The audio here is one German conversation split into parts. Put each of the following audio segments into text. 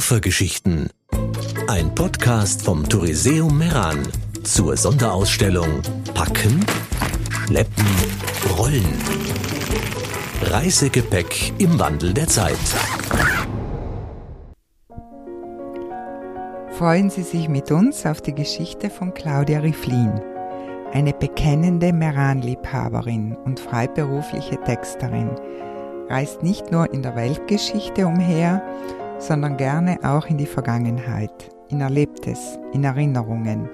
Koffergeschichten. Ein Podcast vom Touriseum Meran zur Sonderausstellung Packen, Schleppen, Rollen. Reisegepäck im Wandel der Zeit. Freuen Sie sich mit uns auf die Geschichte von Claudia Riflin, eine bekennende Meran-Liebhaberin und freiberufliche Texterin, reist nicht nur in der Weltgeschichte umher, sondern gerne auch in die Vergangenheit, in Erlebtes, in Erinnerungen.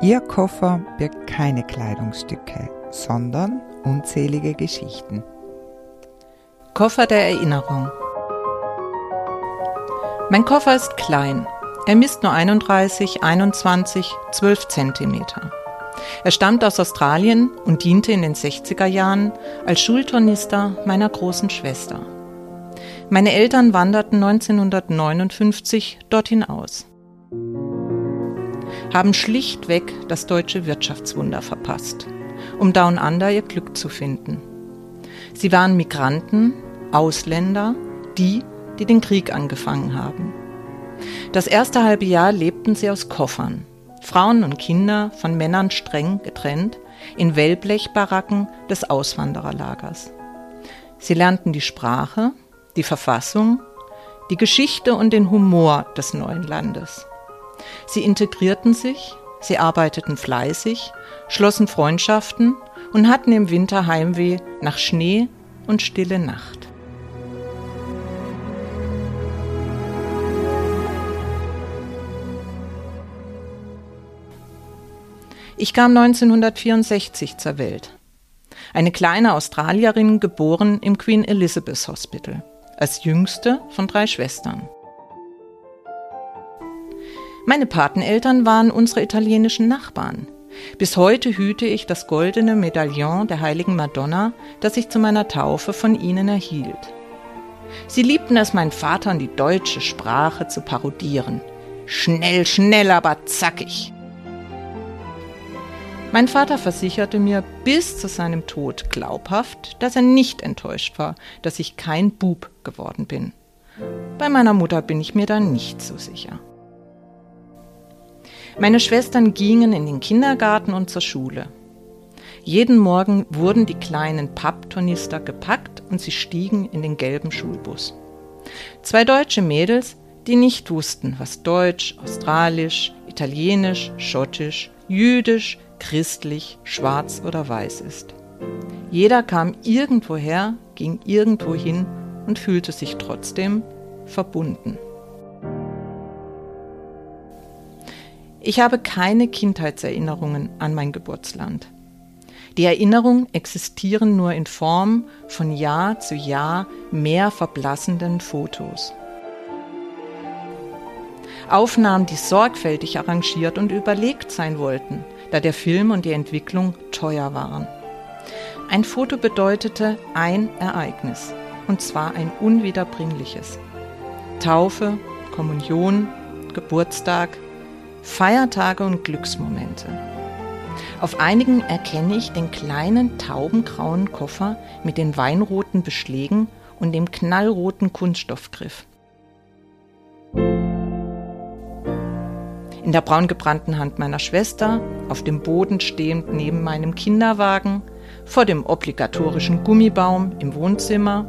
Ihr Koffer birgt keine Kleidungsstücke, sondern unzählige Geschichten. Koffer der Erinnerung. Mein Koffer ist klein. Er misst nur 31, 21, 12 Zentimeter. Er stammt aus Australien und diente in den 60er Jahren als Schultornister meiner großen Schwester. Meine Eltern wanderten 1959 dorthin aus, haben schlichtweg das deutsche Wirtschaftswunder verpasst, um Down Under ihr Glück zu finden. Sie waren Migranten, Ausländer, die, die den Krieg angefangen haben. Das erste halbe Jahr lebten sie aus Koffern, Frauen und Kinder von Männern streng getrennt, in Wellblechbaracken des Auswandererlagers. Sie lernten die Sprache, die Verfassung, die Geschichte und den Humor des neuen Landes. Sie integrierten sich, sie arbeiteten fleißig, schlossen Freundschaften und hatten im Winter Heimweh nach Schnee und stille Nacht. Ich kam 1964 zur Welt. Eine kleine Australierin, geboren im Queen Elizabeth Hospital als jüngste von drei Schwestern. Meine Pateneltern waren unsere italienischen Nachbarn. Bis heute hüte ich das goldene Medaillon der heiligen Madonna, das ich zu meiner Taufe von ihnen erhielt. Sie liebten es, meinen Vater und die deutsche Sprache zu parodieren. Schnell, schnell, aber zackig. Mein Vater versicherte mir bis zu seinem Tod glaubhaft, dass er nicht enttäuscht war, dass ich kein Bub geworden bin. Bei meiner Mutter bin ich mir da nicht so sicher. Meine Schwestern gingen in den Kindergarten und zur Schule. Jeden Morgen wurden die kleinen Papptornister gepackt und sie stiegen in den gelben Schulbus. Zwei deutsche Mädels, die nicht wussten, was Deutsch, Australisch, Italienisch, Schottisch, Jüdisch, christlich, schwarz oder weiß ist. Jeder kam irgendwoher, ging irgendwo hin und fühlte sich trotzdem verbunden. Ich habe keine Kindheitserinnerungen an mein Geburtsland. Die Erinnerungen existieren nur in Form von Jahr zu Jahr mehr verblassenden Fotos. Aufnahmen, die sorgfältig arrangiert und überlegt sein wollten, da der Film und die Entwicklung teuer waren. Ein Foto bedeutete ein Ereignis, und zwar ein unwiederbringliches. Taufe, Kommunion, Geburtstag, Feiertage und Glücksmomente. Auf einigen erkenne ich den kleinen taubengrauen Koffer mit den weinroten Beschlägen und dem knallroten Kunststoffgriff. In der braungebrannten Hand meiner Schwester, auf dem Boden stehend neben meinem Kinderwagen, vor dem obligatorischen Gummibaum im Wohnzimmer,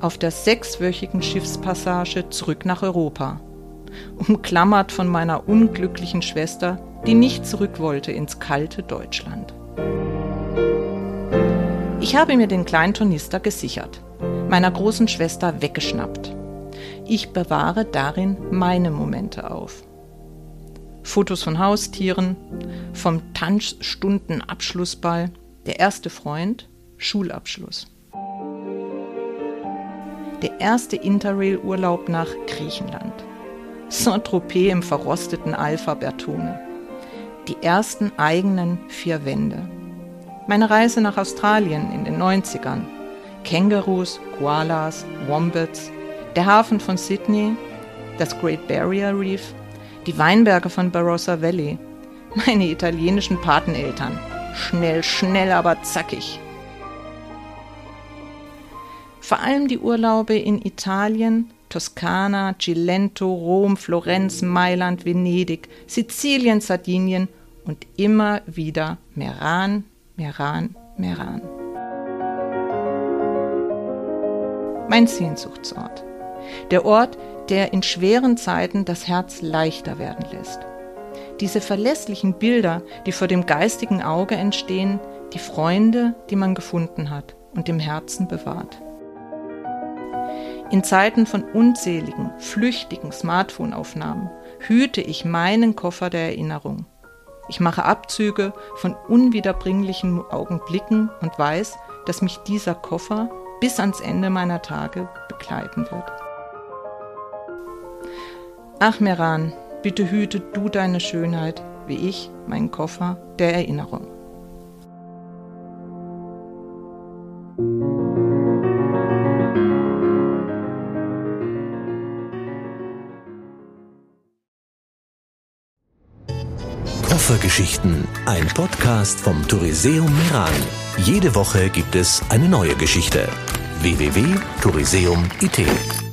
auf der sechswöchigen Schiffspassage zurück nach Europa, umklammert von meiner unglücklichen Schwester, die nicht zurück wollte ins kalte Deutschland. Ich habe mir den kleinen Tornister gesichert, meiner großen Schwester weggeschnappt. Ich bewahre darin meine Momente auf. Fotos von Haustieren, vom Tanzstunden-Abschlussball, der erste Freund, Schulabschluss. Der erste Interrail-Urlaub nach Griechenland. Saint-Tropez im verrosteten Alpha Bertone. Die ersten eigenen vier Wände. Meine Reise nach Australien in den 90ern. Kängurus, Koalas, Wombats, der Hafen von Sydney, das Great Barrier Reef, die Weinberge von Barossa Valley, meine italienischen Pateneltern. Schnell, schnell, aber zackig. Vor allem die Urlaube in Italien, Toskana, Cilento, Rom, Florenz, Mailand, Venedig, Sizilien, Sardinien und immer wieder Meran, Meran, Meran. Mein Sehnsuchtsort. Der Ort, der in schweren Zeiten das Herz leichter werden lässt. Diese verlässlichen Bilder, die vor dem geistigen Auge entstehen, die Freunde, die man gefunden hat und im Herzen bewahrt. In Zeiten von unzähligen, flüchtigen Smartphone-Aufnahmen hüte ich meinen Koffer der Erinnerung. Ich mache Abzüge von unwiederbringlichen Augenblicken und weiß, dass mich dieser Koffer bis ans Ende meiner Tage begleiten wird. Ach Meran, bitte hüte du deine Schönheit, wie ich meinen Koffer der Erinnerung. Koffergeschichten, ein Podcast vom Touriseum Meran. Jede Woche gibt es eine neue Geschichte. www.touriseum.it